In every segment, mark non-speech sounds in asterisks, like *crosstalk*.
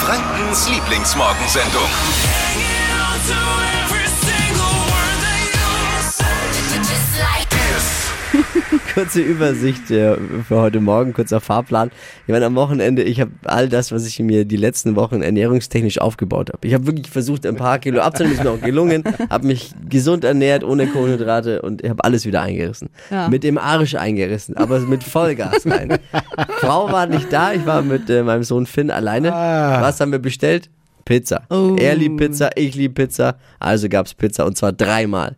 Frankens Lieblingsmorgensendung. *laughs* Kurze Übersicht äh, für heute Morgen, kurzer Fahrplan. Ich meine, am Wochenende, ich habe all das, was ich mir die letzten Wochen ernährungstechnisch aufgebaut habe. Ich habe wirklich versucht, ein paar Kilo abzunehmen, ist mir auch gelungen. Habe mich gesund ernährt, ohne Kohlenhydrate und ich habe alles wieder eingerissen. Ja. Mit dem Arsch eingerissen, aber mit Vollgas rein. Frau war nicht da, ich war mit äh, meinem Sohn Finn alleine. Was haben wir bestellt? Pizza. Oh. Er liebt Pizza, ich lieb Pizza. Also gab's Pizza und zwar dreimal.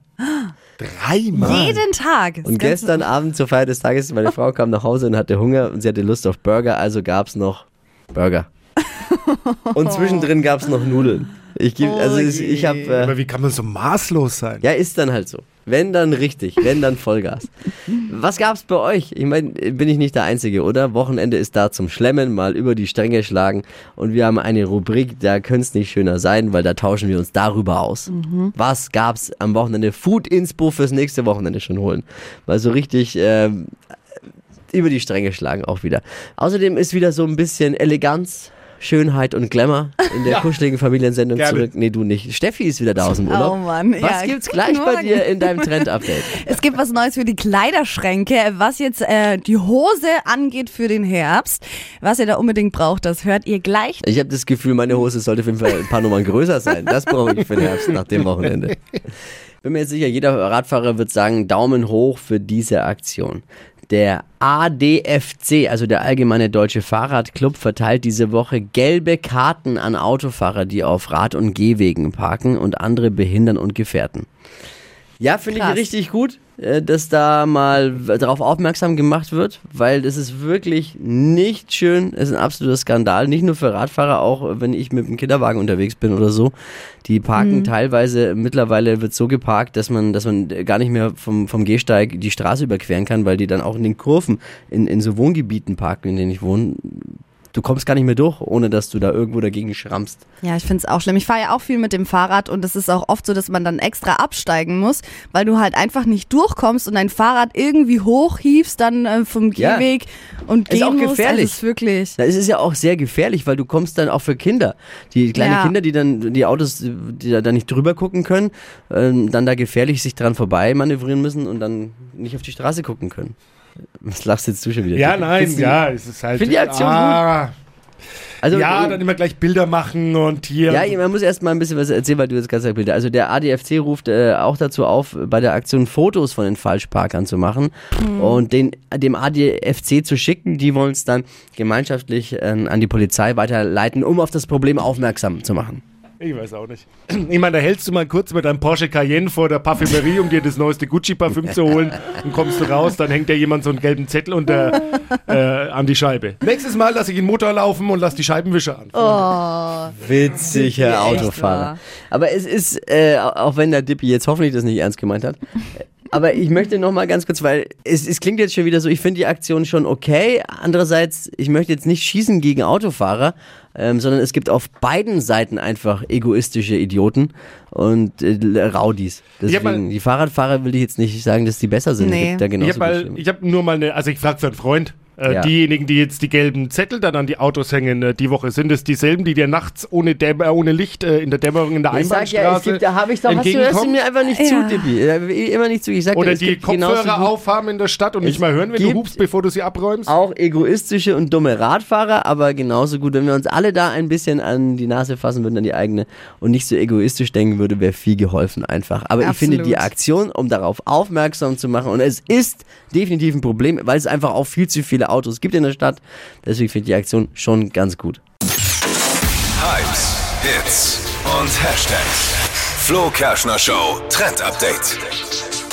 Dreimal. Jeden Tag. Das Und gestern Abend zur Feier des Tages, meine Frau kam nach Hause und hatte Hunger und sie hatte Lust auf Burger, also gab's noch Burger. Und *laughs* zwischendrin gab's noch Nudeln. Ich geb, also ich, ich habe äh, Aber wie kann man so maßlos sein? ja, ist dann halt so. Wenn dann richtig, wenn dann Vollgas. Was gab's bei euch? Ich meine, bin ich nicht der Einzige, oder? Wochenende ist da zum Schlemmen, mal über die Stränge schlagen. Und wir haben eine Rubrik, da könnte es nicht schöner sein, weil da tauschen wir uns darüber aus. Was gab's am Wochenende? Food Inspo fürs nächste Wochenende schon holen. Mal so richtig ähm, über die Stränge schlagen auch wieder. Außerdem ist wieder so ein bisschen Eleganz. Schönheit und Glamour in der kuscheligen Familiensendung Gerne. zurück. Nee, du nicht. Steffi ist wieder da aus dem Urlaub. Oh Mann, Was ja, gibt's gleich bei Morgen. dir in deinem Trend-Update? *laughs* Es gibt was Neues für die Kleiderschränke, was jetzt äh, die Hose angeht für den Herbst. Was ihr da unbedingt braucht, das hört ihr gleich. Ich habe das Gefühl, meine Hose sollte auf jeden Fall ein paar Nummern größer sein. Das brauche ich für den Herbst nach dem Wochenende. *laughs* Bin mir jetzt sicher, jeder Radfahrer wird sagen, Daumen hoch für diese Aktion. Der ADFC, also der Allgemeine Deutsche Fahrradclub, verteilt diese Woche gelbe Karten an Autofahrer, die auf Rad- und Gehwegen parken und andere behindern und gefährden. Ja, finde ich richtig gut, dass da mal darauf aufmerksam gemacht wird, weil das ist wirklich nicht schön. Es ist ein absoluter Skandal, nicht nur für Radfahrer, auch wenn ich mit dem Kinderwagen unterwegs bin oder so. Die parken teilweise, mittlerweile wird so geparkt, dass man, dass man gar nicht mehr vom, vom Gehsteig die Straße überqueren kann, weil die dann auch in den Kurven in, in so Wohngebieten parken, in denen ich wohne. Du kommst gar nicht mehr durch, ohne dass du da irgendwo dagegen schrammst. Ja, ich find's auch schlimm. Ich fahre ja auch viel mit dem Fahrrad und es ist auch oft so, dass man dann extra absteigen muss, weil du halt einfach nicht durchkommst und dein Fahrrad irgendwie hochhiefst, dann äh, vom Ja. Gehweg und Ist gehen auch musst. gefährlich. Also es ist wirklich. Es ist ja auch sehr gefährlich, weil du kommst dann auch für Kinder, die kleine Ja. Kinder, die dann die Autos, die da, da nicht drüber gucken können, ähm, dann da gefährlich sich dran vorbei manövrieren müssen und dann nicht auf die Straße gucken können. Was lachst jetzt du schon wieder? Ja, nein, Findest du- ja, es ist halt. Find die Aktion ah, Also, Ja, äh, dann immer gleich Bilder machen und hier. ja, man muss erst mal ein bisschen was erzählen, weil du jetzt ganz Bilder. Also der ADFC ruft äh, auch dazu auf, bei der Aktion Fotos von den Falschparkern zu machen und den, dem ADFC zu schicken. Die wollen es dann gemeinschaftlich äh, an die Polizei weiterleiten, um auf das Problem aufmerksam zu machen. Ich weiß auch nicht. Ich meine, da hältst du mal kurz mit deinem Porsche Cayenne vor der Parfümerie, um dir das neueste Gucci-Parfüm zu holen. Dann kommst du raus, dann hängt dir jemand so einen gelben Zettel unter, äh, an die Scheibe. Nächstes Mal lasse ich den Motor laufen und lass die Scheibenwischer an. Witzig, Herr Autofahrer. Aber es ist, äh, auch wenn der Dippi jetzt hoffentlich das nicht ernst gemeint hat, aber ich möchte noch mal ganz kurz, weil es, es klingt jetzt schon wieder so, ich finde die Aktion schon okay. Andererseits, ich möchte jetzt nicht schießen gegen Autofahrer, ähm, sondern es gibt auf beiden Seiten einfach egoistische Idioten und äh, Raudis. Hab mal- Deswegen, die Fahrradfahrer will ich jetzt nicht sagen, dass die besser sind. Nee. Ich genauso habe habe nur mal eine, also ich frage für einen Freund. Äh, Ja. Diejenigen, die jetzt die gelben Zettel dann an die Autos hängen, äh, die Woche, sind es dieselben, die dir nachts ohne, Dämmer, ohne Licht äh, in der Dämmerung in der ich sag ja, es Einbahnstraße gibt, da habe ich doch, hast du, hörst du entgegenkommen? mir einfach nicht Ja. zu, Dippi. Äh, Immer nicht zu. Ich sag dir, Oder es die Kopfhörer aufhaben in der Stadt und nicht mal hören, wenn du hupst, bevor du sie abräumst? auch egoistische und dumme Radfahrer, aber genauso gut, wenn wir uns alle da ein bisschen an die Nase fassen würden, an die eigene und nicht so egoistisch denken würde, wäre viel geholfen einfach. Aber ich finde die Absolut. Aktion, um darauf aufmerksam zu machen, und es ist definitiv ein Problem, weil es einfach auch viel zu viele Autos gibt in der Stadt. Deswegen finde ich die Aktion schon ganz gut. Hypes, Hits und Hashtags. Flo Kerschner Show Trend Update.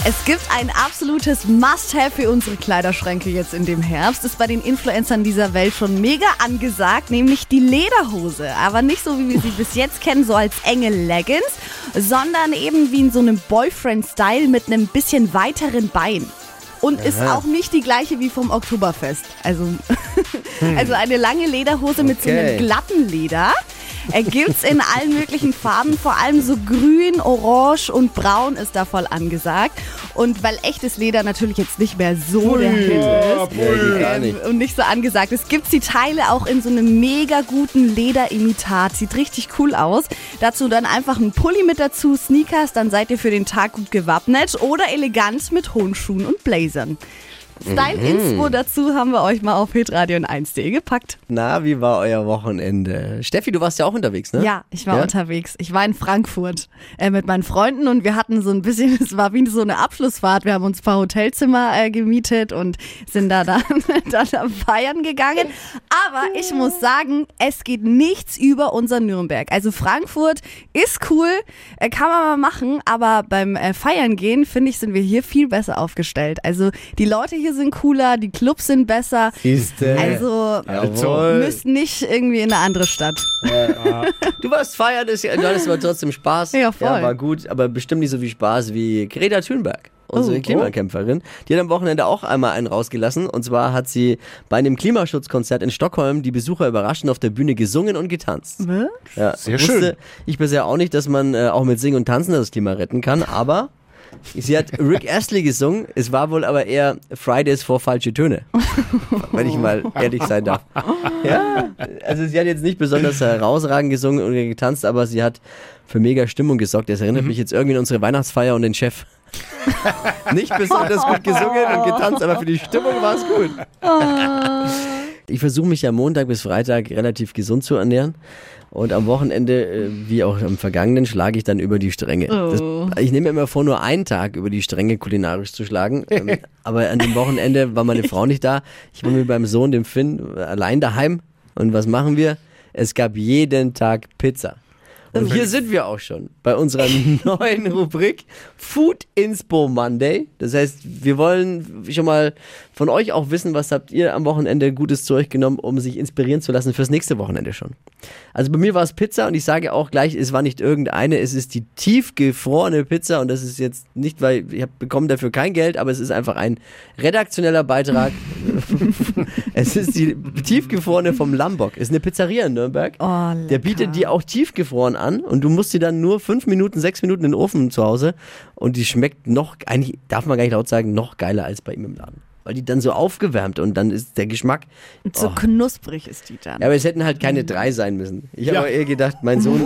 Es gibt ein absolutes Must-Have für unsere Kleiderschränke jetzt in dem Herbst. Ist bei den Influencern dieser Welt schon mega angesagt, nämlich die Lederhose. Aber nicht so, wie wir sie bis jetzt kennen, so als enge Leggings, sondern eben wie in so einem Boyfriend-Style mit einem bisschen weiteren Bein. Und ist auch nicht die gleiche wie vom Oktoberfest. Also, *laughs* also eine lange Lederhose mit so einem glatten Leder. Er gibt's in allen möglichen Farben, vor allem so grün, orange und braun ist da voll angesagt. Und weil echtes Leder natürlich jetzt nicht mehr so der Hit ja, ist. pui. gar ähm, nicht. Und nicht so angesagt. Es gibt die Teile auch in so einem mega guten Lederimitat. Sieht richtig cool aus. Dazu dann einfach ein Pulli mit dazu, Sneakers, dann seid ihr für den Tag gut gewappnet. Oder elegant mit hohen Schuhen und Blazern. Style-Inspo dazu haben wir euch mal auf hitradio 1.de gepackt. Na, wie war euer Wochenende? Steffi, du warst ja auch unterwegs, ne? Ja, ich war Ja? unterwegs. Ich war in Frankfurt äh, mit meinen Freunden und wir hatten so ein bisschen, *laughs* es war wie so eine Abschlussfahrt. Wir haben uns ein paar Hotelzimmer äh, gemietet und sind da dann, *laughs* dann am Feiern gegangen. Aber ich muss sagen, es geht nichts über unser Nürnberg. Also Frankfurt ist cool, äh, kann man mal machen, aber beim äh, Feiern gehen, finde ich, sind wir hier viel besser aufgestellt. Also die Leute hier sind cooler, die Clubs sind besser. Siehste. Also Jawohl. müsst nicht irgendwie in eine andere Stadt. Du warst feiern, das, du hattest aber trotzdem Spaß. Ja, voll. Ja, war gut, aber bestimmt nicht so viel Spaß wie Greta Thunberg. Unsere Oh. Klimakämpferin. Die hat am Wochenende auch einmal einen rausgelassen. Und zwar hat sie bei einem Klimaschutzkonzert in Stockholm die Besucher überraschend auf der Bühne gesungen und getanzt. Ja, Sehr wusste schön. Ich bisher auch nicht, dass man äh, auch mit Singen und Tanzen das Klima retten kann, aber sie hat Rick Astley gesungen. Es war wohl aber eher Fridays for falsche Töne. *laughs* wenn ich mal ehrlich sein darf. Ja, also sie hat jetzt nicht besonders herausragend gesungen und getanzt, aber sie hat für mega Stimmung gesorgt. Das erinnert mich jetzt irgendwie an unsere Weihnachtsfeier und den Chef. *laughs* nicht besonders gut gesungen und getanzt, aber für die Stimmung war es gut. *laughs* Ich versuche mich ja Montag bis Freitag relativ gesund zu ernähren. Und am Wochenende, äh, wie auch am vergangenen, schlage ich dann über die Stränge. Das, ich nehme mir immer vor, nur einen Tag über die Stränge kulinarisch zu schlagen. Ähm, *laughs* Aber an dem Wochenende war meine Frau nicht da. Ich war mit meinem Sohn, dem Finn, allein daheim. Und was machen wir? Es gab jeden Tag Pizza. Und hier sind wir auch schon bei unserer *laughs* neuen Rubrik Food Inspo Monday. Das heißt, wir wollen schon mal von euch auch wissen, was habt ihr am Wochenende Gutes zu euch genommen, um sich inspirieren zu lassen fürs nächste Wochenende schon. Also bei mir war es Pizza und ich sage auch gleich, es war nicht irgendeine, es ist die tiefgefrorene Pizza und das ist jetzt nicht, weil ich hab, bekomme dafür kein Geld, aber es ist einfach ein redaktioneller Beitrag. *laughs* es ist die tiefgefrorene vom Lambok. Es ist eine Pizzeria in Nürnberg. Oh, Der bietet die auch tiefgefroren an und du musst sie dann nur fünf Minuten, sechs Minuten in den Ofen zu Hause und die schmeckt noch, eigentlich darf man gar nicht laut sagen, noch geiler als bei ihm im Laden. Weil die dann so aufgewärmt und dann ist der Geschmack. Und so Oh. knusprig ist die dann. Ja, aber es hätten halt keine drei sein müssen. Ich habe Ja. aber eher gedacht, mein Sohn,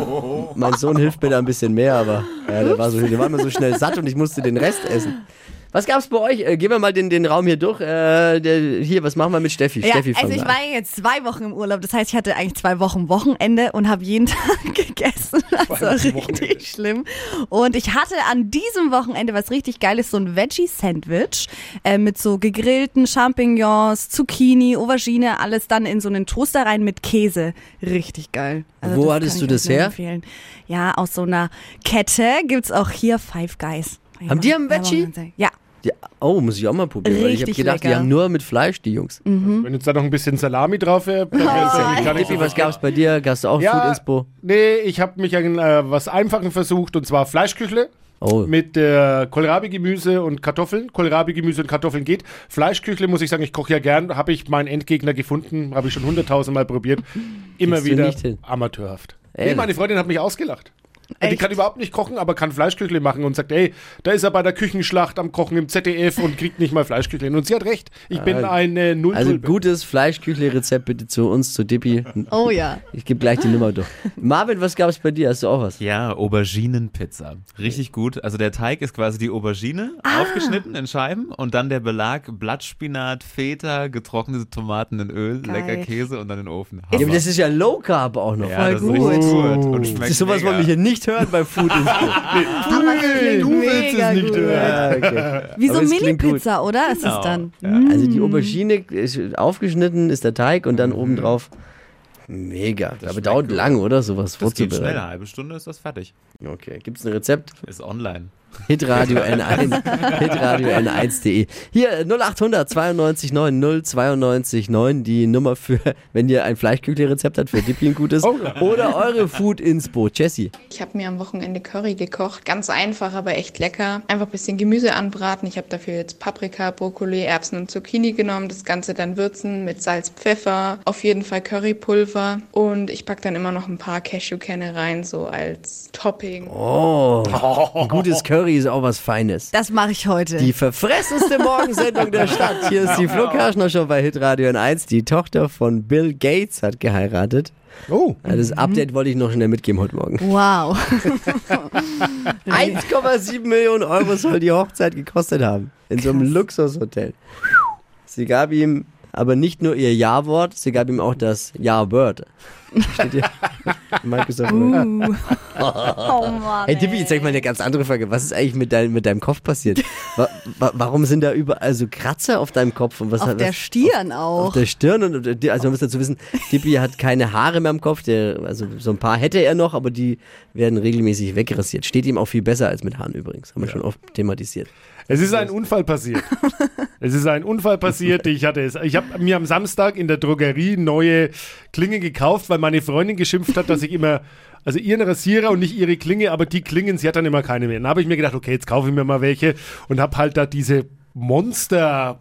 mein Sohn hilft mir da ein bisschen mehr, aber ja, der, war so, der war immer so schnell satt und ich musste den Rest essen. Was gab's bei euch? Äh, gehen wir mal den, den Raum hier durch. Äh, der, hier, was machen wir mit Steffi? Ja, Steffi, also ich war ja jetzt zwei Wochen im Urlaub, das heißt, ich hatte eigentlich zwei Wochen Wochenende und habe jeden *laughs* Tag gegessen. Das war richtig Wochenende. schlimm. Und ich hatte an diesem Wochenende was richtig Geiles, so ein Veggie-Sandwich äh, mit so gegrillten Champignons, Zucchini, Aubergine, alles dann in so einen Toaster rein mit Käse. Richtig geil. Also Wo hattest du das her? Empfehlen. Ja, aus so einer Kette gibt's auch hier Five Guys. Haben die haben Veggie? Ja. Ja, oh, muss ich auch mal probieren. weil ich habe Richtig gedacht, die lecker. haben nur mit Fleisch, die Jungs. Wenn jetzt da noch ein bisschen Salami drauf wäre, dann wäre es ja gar nicht so was verkehrt. gab's bei dir? Du auch Food Inspo? Nee, ich habe mich an äh, was Einfachen versucht und zwar Fleischküchle. Oh. Mit äh, Kohlrabi-Gemüse und Kartoffeln. Kohlrabi-Gemüse und Kartoffeln geht. Fleischküchle, muss ich sagen, ich koche ja gern. Habe ich meinen Endgegner gefunden. Habe ich schon hunderttausendmal probiert. Immer Kriegst wieder amateurhaft. Nee, Ehrlich? meine Freundin hat mich ausgelacht. Die Echt? kann überhaupt nicht kochen, aber kann Fleischküchle machen und sagt, ey, da ist er bei der Küchenschlacht am Kochen im ZDF und kriegt nicht mal Fleischküchle. Und sie hat recht. Ich bin eine null Also gutes Fleischküchle-Rezept bitte zu uns, zu Dippi. Oh ja. Ich gebe gleich die Nummer durch. Marvin, was gab's bei dir? Hast du auch was? Ja, Auberginenpizza. Richtig gut. Also der Teig ist quasi die Aubergine, aufgeschnitten in Scheiben und dann der Belag Blattspinat, Feta, getrocknete Tomaten in Öl, Geil. lecker Käse und dann in den Ofen. Ja, aber Hammer. das ist ja Low Carb auch noch. ja, das voll ist richtig gut. gut. Und Das schmeckt ist sowas, mega. wollen wir hier nicht hören bei Food. Aber das *laughs* klingt du willst mega es nicht gut. hören. Ja, okay. Wie *laughs* so Aber es. Mini-Pizza, oder? Ist es Genau. dann? Ja. Also die Aubergine ist aufgeschnitten, ist der Teig und dann obendrauf. Mega. Aber schmeckt dauert gut. lang, oder? Sowas Das geht schnell, vorzubereiten. eine halbe Stunde ist das fertig. Okay. Gibt's ein Rezept? Ist online. Hitradio *laughs* N1, hitradio N1.de. Hier 0800 92 9 092 9, die Nummer für, wenn ihr ein Fleischküchle-Rezept habt, für Dippi ein gutes. Oh. Oder eure Food-Inspo. Jessie. Ich habe mir am Wochenende Curry gekocht. Ganz einfach, aber echt lecker. Einfach ein bisschen Gemüse anbraten. Ich habe dafür jetzt Paprika, Brokkoli, Erbsen und Zucchini genommen. Das Ganze dann würzen mit Salz, Pfeffer, auf jeden Fall Currypulver. Und ich pack dann immer noch ein paar Cashewkerne rein, so als Topping. Oh, ein gutes Curry ist auch was Feines. Das mache ich heute. Die verfressenste Morgensendung der Stadt. Hier ist die Flo Kerschner Show bei Hitradio N1. Die Tochter von Bill Gates hat geheiratet. Oh, Ja, Das Update wollte ich noch schnell mitgeben heute Morgen. wow. *laughs* 1,7 Millionen Euro soll die Hochzeit gekostet haben. In so einem Luxushotel. Sie gab ihm aber nicht nur ihr Ja-Wort, sie gab ihm auch das Ja-Word. Steht hier. *laughs* Microsoft Word. Uh. *laughs* Oh Mann. Hey Tippi, jetzt sag ich mal eine ganz andere Frage. Was ist eigentlich mit, dein, mit deinem Kopf passiert? *laughs* Wa wa warum sind da überall so Kratzer auf deinem Kopf? Und was Auf hat, der was, Stirn Auf auch. der Stirn und also man muss dazu wissen, Tippi hat keine Haare mehr am Kopf, der, also so ein paar hätte er noch, aber die werden regelmäßig wegrasiert. Steht ihm auch viel besser als mit Haaren übrigens, haben wir schon oft thematisiert. es ist ein Unfall passiert. es ist ein Unfall passiert. Ich hatte es. Ich habe mir am Samstag in der Drogerie neue Klingen gekauft, weil meine Freundin geschimpft hat, dass ich immer also ihren Rasierer und nicht ihre Klinge, aber die Klingen, sie hat dann immer keine mehr. Dann habe ich mir gedacht, okay, jetzt kaufe ich mir mal welche und habe halt da diese Monster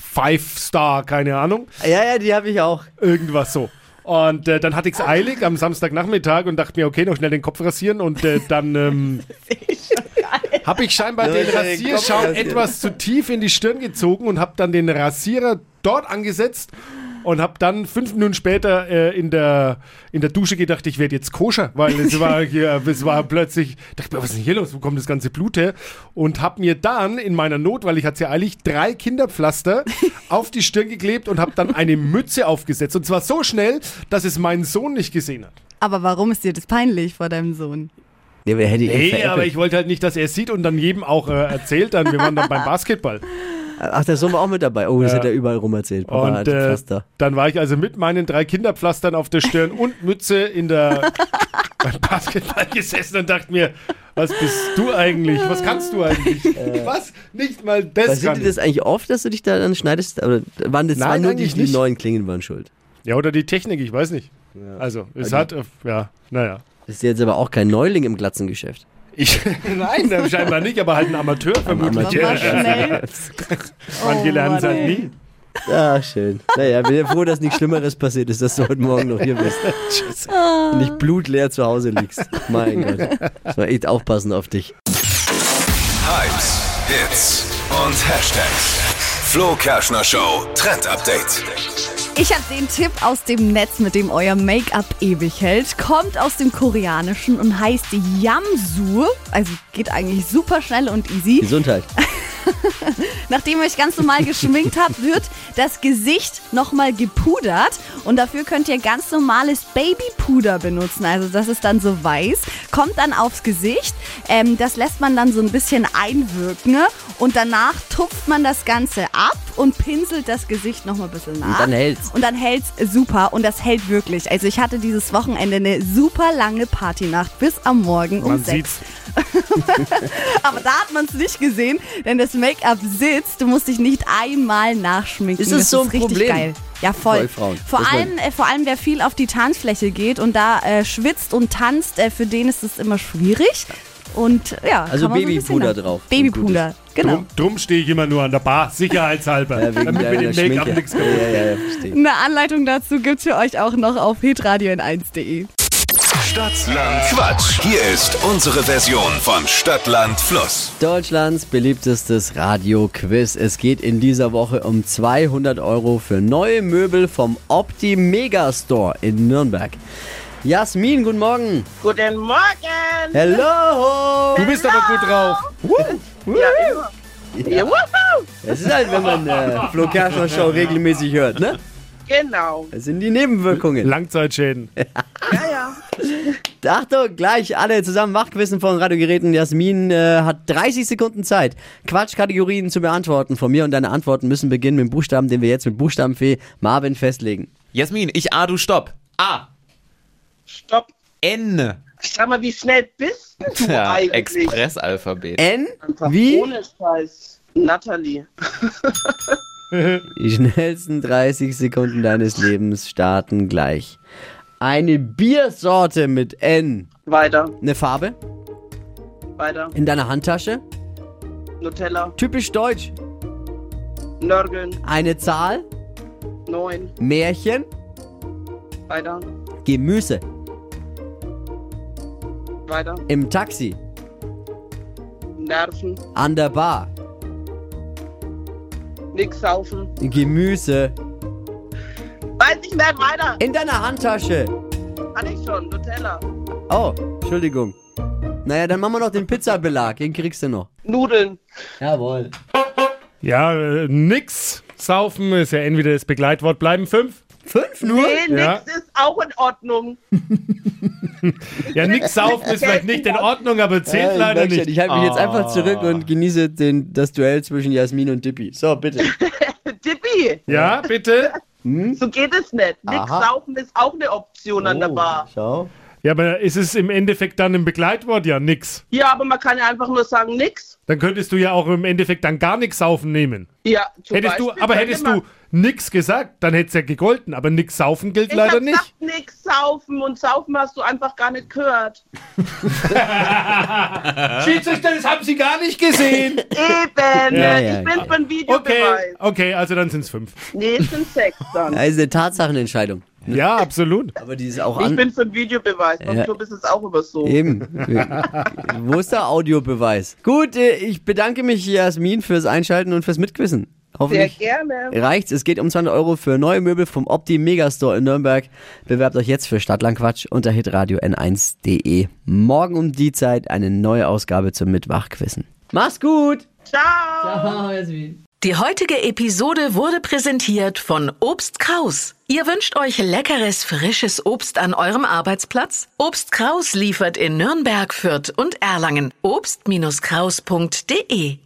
Five Star, keine Ahnung. Ja, ja, die habe ich auch. Irgendwas so. Und äh, dann hatte ich es eilig am Samstagnachmittag und dachte mir, okay, noch schnell den Kopf rasieren und äh, dann ähm, *laughs* habe ich scheinbar den Rasierschaum etwas zu tief in die Stirn gezogen und habe dann den Rasierer dort angesetzt und habe dann fünf Minuten später äh, in, der, in der Dusche gedacht, ich werde jetzt koscher, weil es war *laughs* hier, es war plötzlich, dachte mir, was ist denn hier los, wo kommt das ganze Blut her? Und habe mir dann in meiner Not, weil ich hatte ja eilig, drei Kinderpflaster *laughs* auf die Stirn geklebt und habe dann eine Mütze aufgesetzt. Und zwar so schnell, dass es mein Sohn nicht gesehen hat. Aber warum ist dir das peinlich vor deinem Sohn? Nee, veräppelt. aber ich wollte halt nicht, dass er es sieht und dann jedem auch äh, erzählt. Dann, wir waren dann beim Basketball. Ach, der Sohn war auch mit dabei. Oh, das Ja. hat er überall rum erzählt. Papa Und hat äh, dann war ich also mit meinen drei Kinderpflastern auf der Stirn und Mütze in der *laughs* beim Basketball gesessen und dachte mir, was bist du eigentlich? Was kannst du eigentlich? was? Nicht mal das Passiert kann dir das ich. eigentlich oft, dass du dich da dann schneidest? Oder waren das Nein, nur die, die neuen Klingen waren schuld? Ja, oder die Technik, ich weiß nicht. Also, es Also- hat, äh, ja, naja. Ist jetzt aber auch kein Neuling im Glatzengeschäft. Ich, *laughs* nein, scheinbar nicht, aber halt ein Amateur vermutlich. Amateur. Schnell. Manche Oh, lernen es halt nie. Ah, schön. Naja, bin ja froh, dass nichts Schlimmeres passiert ist, dass du heute Morgen noch hier bist. Und nicht blutleer zu Hause liegst. Mein Gott. Das war echt aufpassen auf dich. Hypes, Hits und Hashtags. Flo Kerschner Show Trend Update. Ich habe den Tipp aus dem Netz, mit dem euer Make-up ewig hält. Kommt aus dem Koreanischen und heißt Yamsu. Also geht eigentlich super schnell und easy. Gesundheit. *laughs* Nachdem ihr euch ganz normal geschminkt habt, wird das Gesicht nochmal gepudert. Und dafür könnt ihr ganz normales Babypuder benutzen. Also das ist dann so weiß. Kommt dann aufs Gesicht. Ähm, das lässt man dann so ein bisschen einwirken. ne? Und danach tupft man das Ganze ab und pinselt das Gesicht nochmal ein bisschen nach. Und dann hält's. Und dann hält's super. Und das hält wirklich. Also ich hatte dieses Wochenende eine super lange Partynacht bis am Morgen um Man sechs. sieht's. *laughs* Aber da hat man es nicht gesehen, denn das Make-up sitzt. Du musst dich nicht einmal nachschminken. Ist das so ein richtig Problem? geil. Ja, voll. Voll Frauen. Vor allem, äh, vor allem, wer viel auf die Tanzfläche geht und da äh, schwitzt und tanzt, äh, für den ist es immer schwierig. Und ja, Also so Babypuder bisschen- drauf. Babypuder, genau. Drum, drum stehe ich immer nur an der Bar, sicherheitshalber. Ja, wegen damit mir den Make-up nichts kaputt ja, ja. Eine Anleitung dazu gibt's für euch auch noch auf hitradio in 1.de. Stadtland Quatsch. Hier ist unsere Version von Stadtland Fluss. Deutschlands beliebtestes Radio-Quiz. Es geht in dieser Woche um 200 Euro für neue Möbel vom Opti Megastore in Nürnberg. Jasmin, guten Morgen. Guten Morgen! Hello. Du bist aber gut drauf. Ja, immer. Ja. Es ist halt, wenn man äh, Flo Kerschner Show regelmäßig hört, ne? Genau. Das sind die Nebenwirkungen. Langzeitschäden. *laughs* Ja, ja. *laughs* Achtung, gleich alle zusammen Wachquissen von Radiogeräten. Jasmin äh, hat 30 Sekunden Zeit, Quatschkategorien zu beantworten von mir und deine Antworten müssen beginnen mit dem Buchstaben, den wir jetzt mit Buchstabenfee Marvin festlegen. Jasmin, ich A, du Stopp. A. Stopp. N. Sag mal, wie schnell bist du *laughs* Ja, eigentlich? Expressalphabet. N Einfach wie Ohne Scheiß. Natalie. *laughs* die schnellsten 30 Sekunden deines Lebens starten gleich. Eine Biersorte mit N. Weiter. Eine Farbe Weiter. in deiner Handtasche. Nutella. Typisch deutsch. Nörgeln. Eine Zahl. Neun. Märchen. Weiter. Gemüse. Weiter. Im Taxi. Nerven. An der Bar. Nix saufen. Gemüse. Weiß nicht mehr, weiter. In deiner Handtasche. Hatte ich schon. Nutella. Oh, Entschuldigung. Naja, dann machen wir noch den Pizzabelag. Den kriegst du noch. Nudeln. Jawohl. Ja, äh, nix. Saufen ist ja entweder das Begleitwort. Bleiben fünf. Fünf nur? Nee, Ja. nix ist auch in Ordnung. *laughs* Ja, nix saufen ist vielleicht nicht in Ordnung, aber zählt Ja, leider nicht. Ich halte mich jetzt einfach Ah. zurück und genieße den, das Duell zwischen Jasmin und Dippi. So, bitte. *laughs* Tippi, Ja, bitte? so geht es nicht. Nix Aha. saufen ist auch eine Option an der Bar. Oh, schau. Ja, aber ist es im Endeffekt dann ein Begleitwort? Ja, nix. Ja, aber man kann ja einfach nur sagen nix. Dann könntest du ja auch im Endeffekt dann gar nichts saufen nehmen. Ja, zum Hättest du, Beispiel aber könnte hättest man- du nix gesagt, dann hätte es ja gegolten. Aber nix saufen gilt Ich leider hab nicht. gesagt, nix saufen und saufen hast du einfach gar nicht gehört. *laughs* Schiedsrichter, das haben sie gar nicht gesehen. Eben, Ja, ich ja, bin ja. für ein Videobeweis. Okay, okay, also dann sind es fünf. Nee, es sind sechs dann. Das ist eine Tatsachenentscheidung. Ja, absolut. Aber die ist auch Ich bin für ein Videobeweis. Beim Ja. Club ist es auch immer so. Eben. *laughs* Wo ist der Audiobeweis? Gut, äh, ich bedanke mich, Jasmin, fürs Einschalten und fürs Mitquissen. Sehr Hoffentlich gerne. reicht's. Es geht um 200 Euro für neue Möbel vom Opti Megastore in Nürnberg. Bewerbt euch jetzt für Stadtlandquatsch unter hitradio n1.de. Morgen um die Zeit eine neue Ausgabe zum Mitwachquissen. Mach's gut! Ciao. Ciao, Jasmin. Die heutige Episode wurde präsentiert von Obst Kraus. Ihr wünscht euch leckeres, frisches Obst an eurem Arbeitsplatz? Obst Kraus liefert in Nürnberg, Fürth und Erlangen. Obst-Kraus.de